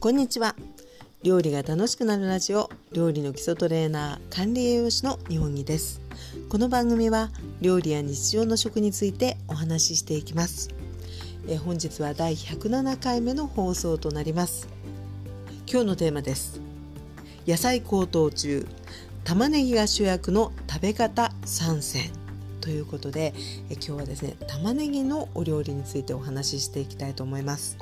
こんにちは。料理が楽しくなるラジオ料理の基礎トレーナー管理栄養士の日本木です。この番組は料理や日常の食についてお話ししていきます。え本日は第107回目の放送となります。今日のテーマです。野菜高騰中玉ねぎが主役の食べ方参戦。ということでえ今日はですね玉ねぎのお料理についてお話ししていきたいと思います。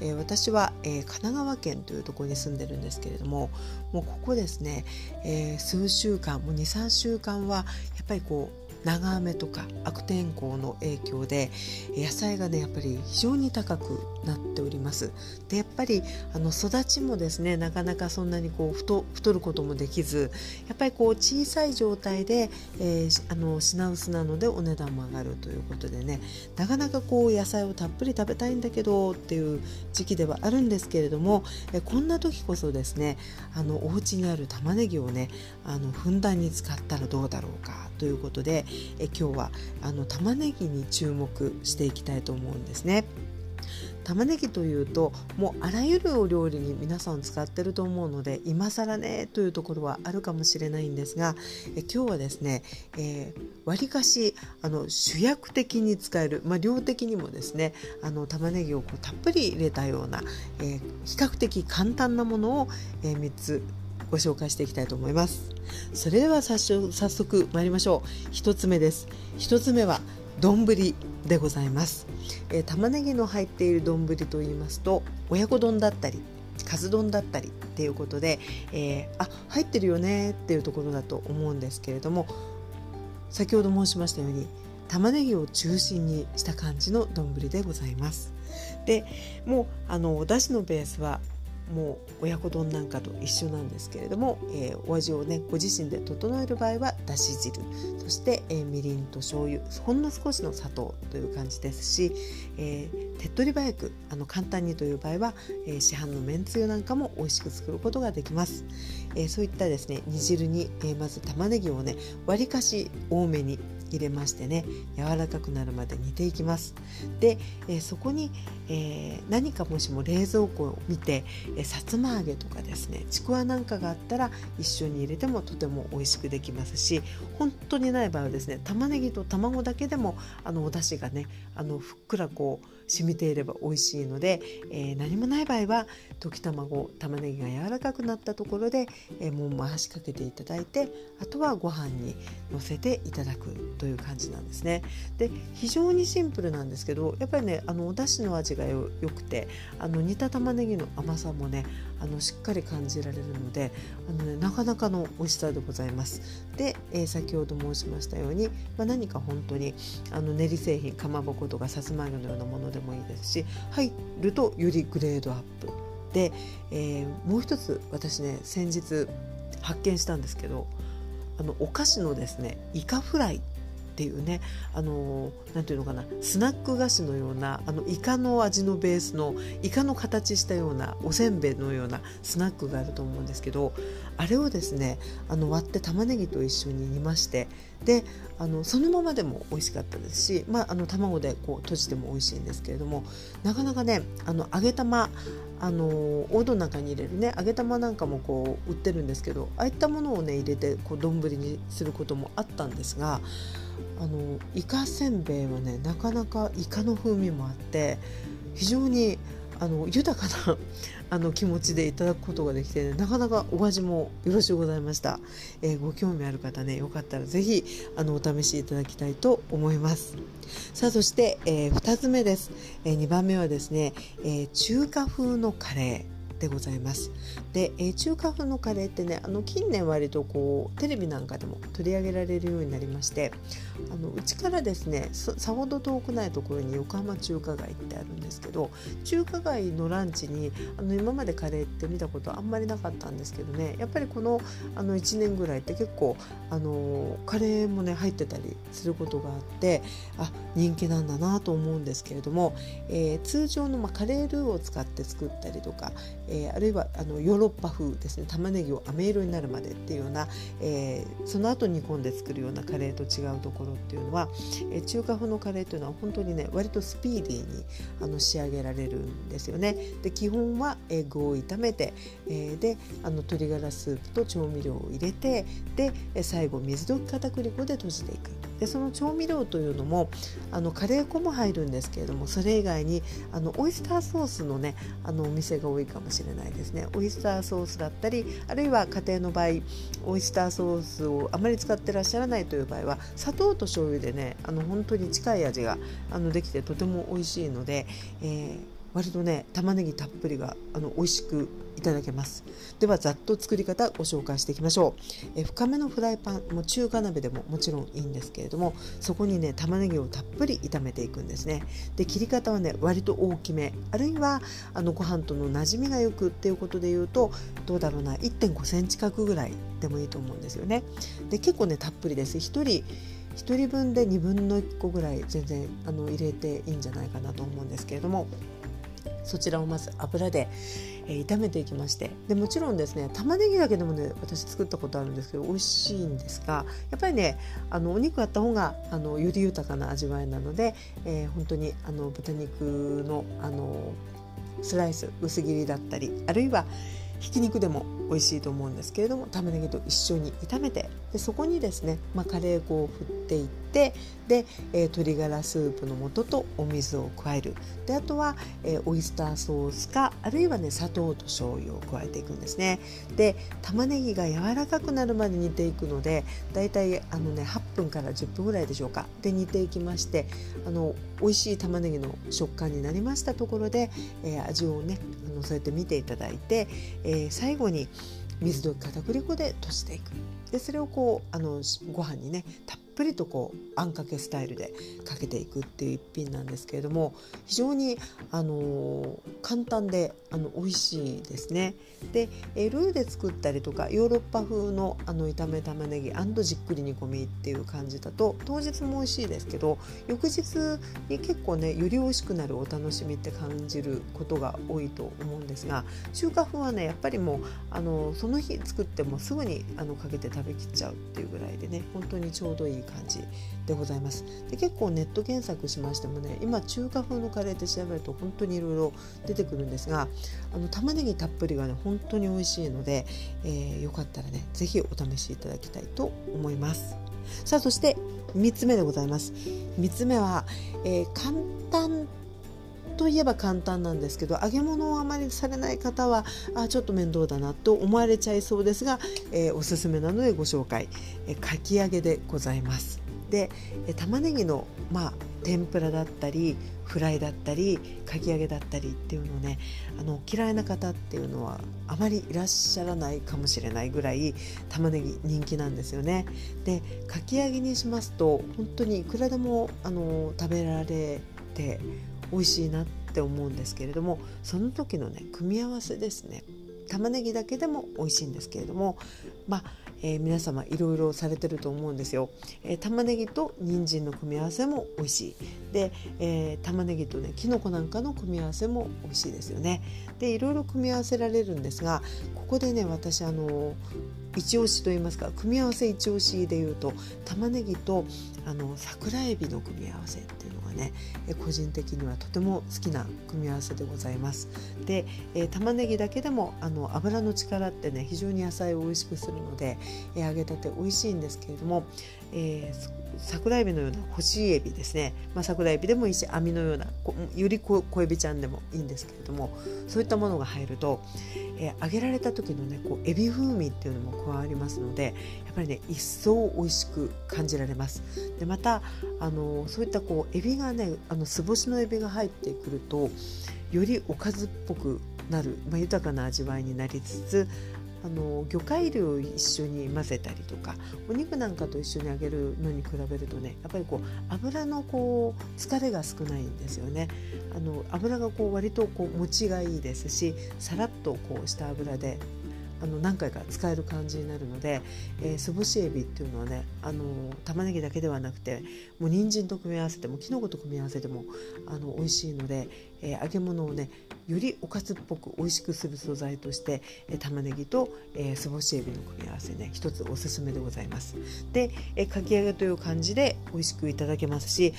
えー、私は、えー、神奈川県というところに住んでるんですけれどももうここですね、えー、数週間もう23週間はやっぱりこう長雨とか悪天候の影響で野菜がねやっぱり非常に高くなっております。でやっぱりあの育ちもですねなかなかそんなにこう太太ることもできずやっぱりこう小さい状態で、えー、あの品薄なのでお値段も上がるということでねなかなかこう野菜をたっぷり食べたいんだけどっていう時期ではあるんですけれどもえこんな時こそですねあのお家にある玉ねぎをねあのふんだんに使ったらどうだろうかということでえ今日はあの玉ねぎに注目していきたいと思うんですね。玉ねぎというともうあらゆるお料理に皆さん使ってると思うので今更ねというところはあるかもしれないんですがえ今日はですねわり、ー、かしあの主役的に使える、まあ、量的にもですねあの玉ねぎをこうたっぷり入れたような、えー、比較的簡単なものを、えー、3つご紹介していきたいと思います。それでは早速参りましょう。1つ目です。1つ目は丼でございます、えー、玉ねぎの入っている丼と言いますと親子丼だったりかず丼だったりっていうことで、えー、あ入ってるよねっていうところだと思うんですけれども先ほど申しましたように玉ねぎを中心にした感じの丼でございます。でもうあのお出汁のベースはもう親子丼なんかと一緒なんですけれども、えー、お味をねご自身で整える場合はだし汁そして、えー、みりんと醤油ほんの少しの砂糖という感じですし、えー、手っ取り早くあの簡単にという場合は、えー、市販のめんつゆなんかも美味しく作ることができます、えー、そういったですね煮汁に、えー、まず玉ねぎをねわりかし多めに入れましてね柔らかくなるまで煮ていきます。で、え、そこに、え、何かもしも冷蔵庫を見て、え、さつま揚げとかですねちくわなんかがあったら一緒に入れてもとても美味しくできますし本当にない場合はですね玉ねぎと卵だけでもあのお出汁がねあのふっくらこう染みていれば美味しいので、えー、何もない場合は溶き卵玉ねぎが柔らかくなったところで、えー、もう回しかけていただいてあとはご飯にのせていただく。という感じなんですね。で非常にシンプルなんですけどやっぱりねあのお出汁の味がよくてあの煮た玉ねぎの甘さもねあのしっかり感じられるのであの、ね、なかなかの美味しさでございます。で、えー、先ほど申しましたように、まあ、何か本当にあの練り製品かまぼことかさつま揚げのようなものでもいいですし入るとよりグレードアップで、えー、もう一つ私ね先日発見したんですけどあのお菓子のですねイカフライっていうねあの何ていうのかなスナック菓子のようなあのイカの味のベースのイカの形したようなおせんべいのようなスナックがあると思うんですけどあれをですねあの割って玉ねぎと一緒に煮ましてであのそのままでも美味しかったですし、まあ、あの卵でこう閉じても美味しいんですけれどもなかなかねあの揚げ玉あのおうどんなんかに入れるね揚げ玉なんかもこう売ってるんですけどああいったものをね入れてこう丼にすることもあったんですがあのイカせんべいはねなかなかイカの風味もあって非常にあの豊かな あの気持ちでいただくことができて、ね、なかなかお味もよろしゅうございました、えー、ご興味ある方ねよかったら是非あのお試しいただきたいと思います。さあそして、えー、2つ目です、えー、2番目はですね、え、中華風のカレー。でございます。で、えー、中華風のカレーってねあの近年割とこうテレビなんかでも取り上げられるようになりましてあのうちからですねさほど遠くないところに横浜中華街ってあるんですけど中華街のランチにあの今までカレーって見たことあんまりなかったんですけどねやっぱりこのあの1年ぐらいって結構あのカレーもね入ってたりすることがあってあ人気なんだなと思うんですけれども、えー、通常の、まあ、カレールーを使って作ったりとか、えー、あるいはあのヨーロッパ風ですね玉ねぎを飴色になるまでっていうような、えー、その後煮込んで作るようなカレーと違うところっていうのは、えー、中華風のカレーというのは本当にね割とスピーディーにあの仕上げられるんですよね。で基本は、え具を炒めて、えー、であの鶏ガラスープと調味料を入れてで最後水溶き片栗粉で閉じていく。でその調味料というのもあのカレー粉も入るんですけれどもそれ以外にあのオイスターソースのねあのお店が多いかもしれないですね。オイスターソースだったりあるいは家庭の場合オイスターソースをあまり使ってらっしゃらないという場合は砂糖と醤油でねあの本当に近い味があのできてとても美味しいので、えー割とね玉ねぎたっぷりがあの美味しくいただけます。ではざっと作り方ご紹介していきましょう。え深めのフライパンも中華鍋でももちろんいいんですけれどもそこにね玉ねぎをたっぷり炒めていくんですね。で切り方はね割と大きめ。あるいはあのご飯との馴染みがよくっていうことで言うとどうだろうな1.5センチ角ぐらいでもいいと思うんですよね。で結構ねたっぷりです。1人1人分で1 2個ぐらい全然あの入れていいんじゃないかなと思うんですけれども。そちらをまず油で、えー、炒めていきましてでもちろんですね玉ねぎだけでもね私作ったことあるんですけど美味しいんですがやっぱりねあのお肉あった方があのより豊かな味わいなので、えー、本当にあの豚肉のあのスライス薄切りだったりあるいはひき肉でも美味しいと思うんですけれども玉ねぎと一緒に炒めてでそこにですね、まあ、カレー粉を振っていってで、えー、鶏ガラスープの素とお水を加える。であとは、えー、オイスターソースかあるいはね砂糖と醤油を加えていくんですね。で玉ねぎが柔らかくなるまで煮ていくのでだいたいあのね8分から10分ぐらいでしょうか。で煮ていきましてあの美味しい玉ねぎの食感になりましたところで、えー、味をねのそうやって見ていただいて、ー、最後に水溶き片栗粉で閉じていく。でそれをこうあのご飯にねたっぷりとこうあんかけスタイルでかけていくっていう一品なんですけれども非常にあの簡単であの美味しいですね。でルーで作ったりとかヨーロッパ風のあの炒め玉ねぎじっくり煮込みっていう感じだと当日も美味しいですけど翌日に結構ねより美味しくなるお楽しみって感じることが多いと思うんですが中華風はねやっぱりもうあのその日作ってもすぐにあのかけて食べきっちゃうっていうぐらいでね本当にちょうどいい感じでございます。で結構ネット検索しましてもね今中華風のカレーって調べると本当にいろいろ出てくるんですがあの玉ねぎたっぷりがね本当に美味しいので、えー、よかったらね是非お試しいただきたいと思います。さあそして3つ目でございます。3つ目は、えー、簡単といえば簡単なんですけど揚げ物をあまりされない方はあちょっと面倒だなと思われちゃいそうですが、えー、おすすめなのでご紹介、えー、かき揚げでございます。でえ玉ねぎの、まあ、天ぷらだったりフライだったりかき揚げだったりっていうのねあの嫌いな方っていうのはあまりいらっしゃらないかもしれないぐらい玉ねぎ人気なんですよね。でかき揚げにしますと本当にいくらでもあの食べられて美味しいなって思うんですけれどもその時のね組み合わせですね。玉ねぎだけでも美味しいんですけれどもまあえー、皆様いろいろされてると思うんですよ、えー、玉ねぎと人参の組み合わせも美味しい。で、えー、玉ねぎとねきのこなんかの組み合わせも美味しいですよね。でいろいろ組み合わせられるんですがここでね私あの一押しと言いますか組み合わせ一押しでいうと玉ねぎとあの桜えびの組み合わせっていうのがね個人的にはとても好きな組み合わせでございます。で、えー、玉ねぎだけでもあの油の力ってね非常に野菜を美味しくするので、えー、揚げたて美味しいんですけれども、えー、桜えびのような干しエビですね、まあ、桜えびでもいいし網のようなより小エビちゃんでもいいんですけれどもそういったものが入ると、えー、揚げられた時のねこうエビ風味っていうのも加わりますのでやっぱりね一層美味しく感じられます。でまたあのそういったこうエビがねあの酢干しのエビが入ってくるとよりおかずっぽくなる、まあ、豊かな味わいになりつつあの魚介類を一緒に混ぜたりとかお肉なんかと一緒に揚げるのに比べるとねやっぱりこう油のこう疲れが少ないんですよね。あの油がこう割とこう持ちがいいですしさらっとこうした油であの何回か使える感じになるので、えー、ぼしエビっていうのはねあの玉ねぎだけではなくてもう人参と組み合わせてもきのこと組み合わせてもあの美味しいので、えー、揚げ物をねよりおかずっぽく美味しくする素材として、えー、玉ねぎと、えー、すぼしエビの組み合わせね一つおすすめでございます。で、えー、かき揚げという感じで美味しくいただけますし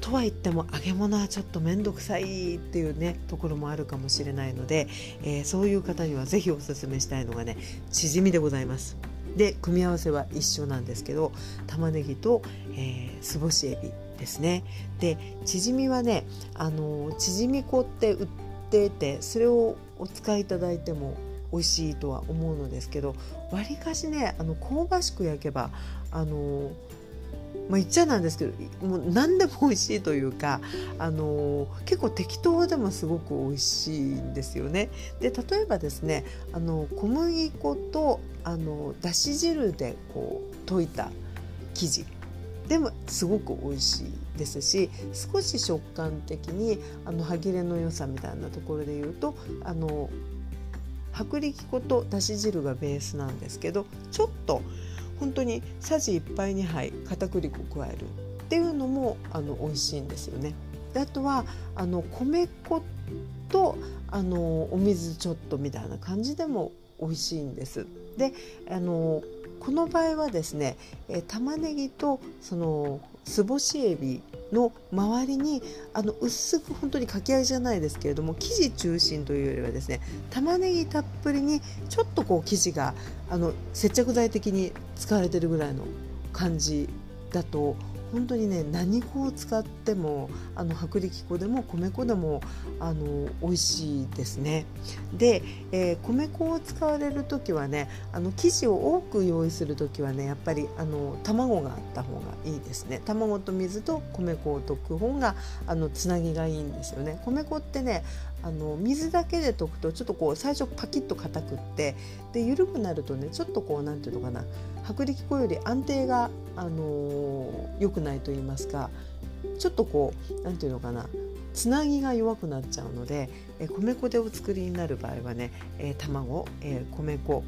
とは言っても揚げ物はちょっと面倒くさいっていうねところもあるかもしれないので、えー、そういう方には是非おすすめしたいのがねチヂミでございます。で組み合わせは一緒なんですけど玉ねぎと、えー、すぼしエビですね。でチヂミはねあのチヂミ粉って売っててそれをお使いいただいても美味しいとは思うのですけどわりかしねあの香ばしく焼けばあのまあ、言っちゃなんですけどもう何でも美味しいというか、あのー、結構適当でもすごく美味しいんですよね。で例えばですねあの小麦粉とあのだし汁でこう溶いた生地でもすごく美味しいですし少し食感的にあの歯切れの良さみたいなところで言うとあの薄力粉とだし汁がベースなんですけどちょっと本当にさじ1杯2杯片栗粉を加えるっていうのもあの美味しいんですよね。であとはあの米粉とあのお水ちょっとみたいな感じでも美味しいんです。であのこの場合はですね、え玉ねぎとそのすぼしエビの周りにあの薄く本当にかき揚げじゃないですけれども生地中心というよりはですね玉ねぎたっぷりにちょっとこう生地があの接着剤的に使われてるぐらいの感じだと本当にね何粉を使ってもあの薄力粉でも米粉でもあの美味しいですね。で、えー、米粉を使われる時はねあの生地を多く用意する時はねやっぱりあの卵があった方がいいですね。卵と水と米粉を溶く方があのつなぎがいいんですよね。米粉ってねあの水だけで溶くとちょっとこう最初パキッと硬くってで緩くなるとねちょっとこうなんていうのかな薄力粉より安定が、あの、良くないと言いますかちょっとこう何て言うのかなつなぎが弱くなっちゃうので、え米粉でお作りになる場合はね、え、卵、え、米粉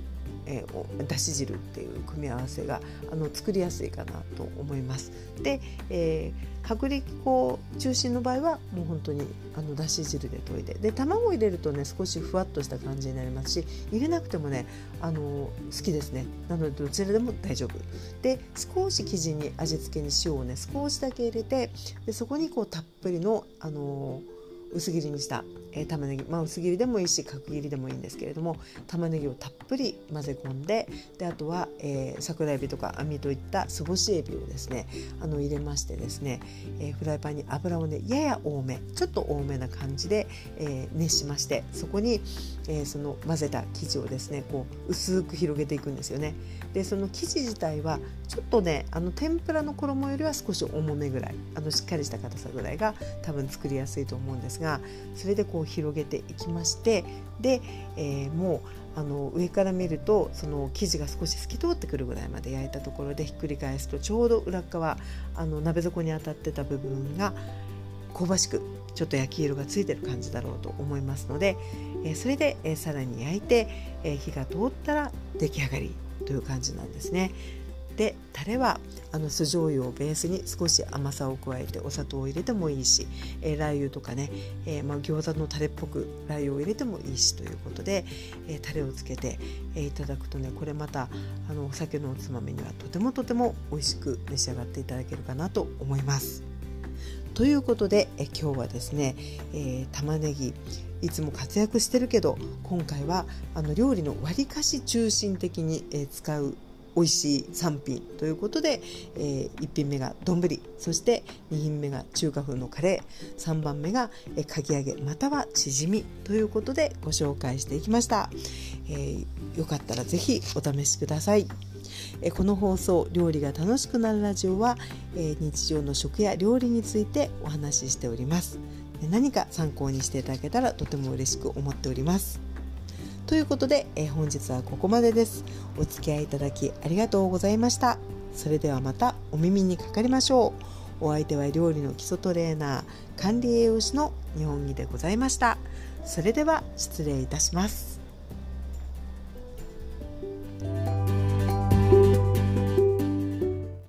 えー、だし汁っていう組み合わせがあの作りやすいかなと思います。で、えー、薄力粉中心の場合はもう本当にあのだし汁で溶いてで卵入れるとね少しふわっとした感じになりますし入れなくてもねあの好きですね。なのでどちらでも大丈夫。で少し生地に味付けに塩をね少しだけ入れてでそこにこうたっぷりのあの薄切りにしたえー、玉ねぎ、まあ、薄切りでもいいし角切りでもいいんですけれども玉ねぎをたっぷり混ぜ込んでであとは、えー、桜えびとか網といったすぼしエビをですねあの入れましてですね、えー、フライパンに油をねやや多めちょっと多めな感じで、えー、熱しましてそこに、えー、その混ぜた生地をですねこう薄く広げていくんですよね。でその生地自体はちょっとねあの天ぷらの衣よりは少し重めぐらいあのしっかりした硬さぐらいが多分作りやすいと思うんですがそれでこう広げていきましてで、えー、もうあの上から見るとその生地が少し透き通ってくるぐらいまで焼いたところでひっくり返すとちょうど裏側あの鍋底に当たってた部分が香ばしくちょっと焼き色がついてる感じだろうと思いますので、えー、それで、えー、さらに焼いて、えー、火が通ったら出来上がりという感じなんですね。でタレはあの酢醤油をベースに少し甘さを加えてお砂糖を入れてもいいし、えー、ラー油とかね、えー、まあ、餃子のタレっぽくラー油を入れてもいいしということで、えー、タレをつけて、えいただくとねこれまたあのお酒のおつまみにはとてもとても美味しく召し上がっていただけるかなと思います。ということでえ今日はですね、え玉ねぎいつも活躍してるけど今回はあの料理のわりかし中心的に、え使う美味しい3品ということで、えー、1品目が丼そして2品目が中華風のカレー3番目が、えー、かき揚げまたはチヂミということでご紹介していきました、えー、よかったらぜひお試しください。えこの放送「料理が楽しくなるラジオは」え日常の食や料理についてお話ししております。何か参考にしていただけたらとても嬉しく思っております。ということで、え本日はここまでです。お付き合いいただきありがとうございました。それではまたお耳にかかりましょう。お相手は料理の基礎トレーナー、管理栄養士の日本木でございました。それでは失礼いたします。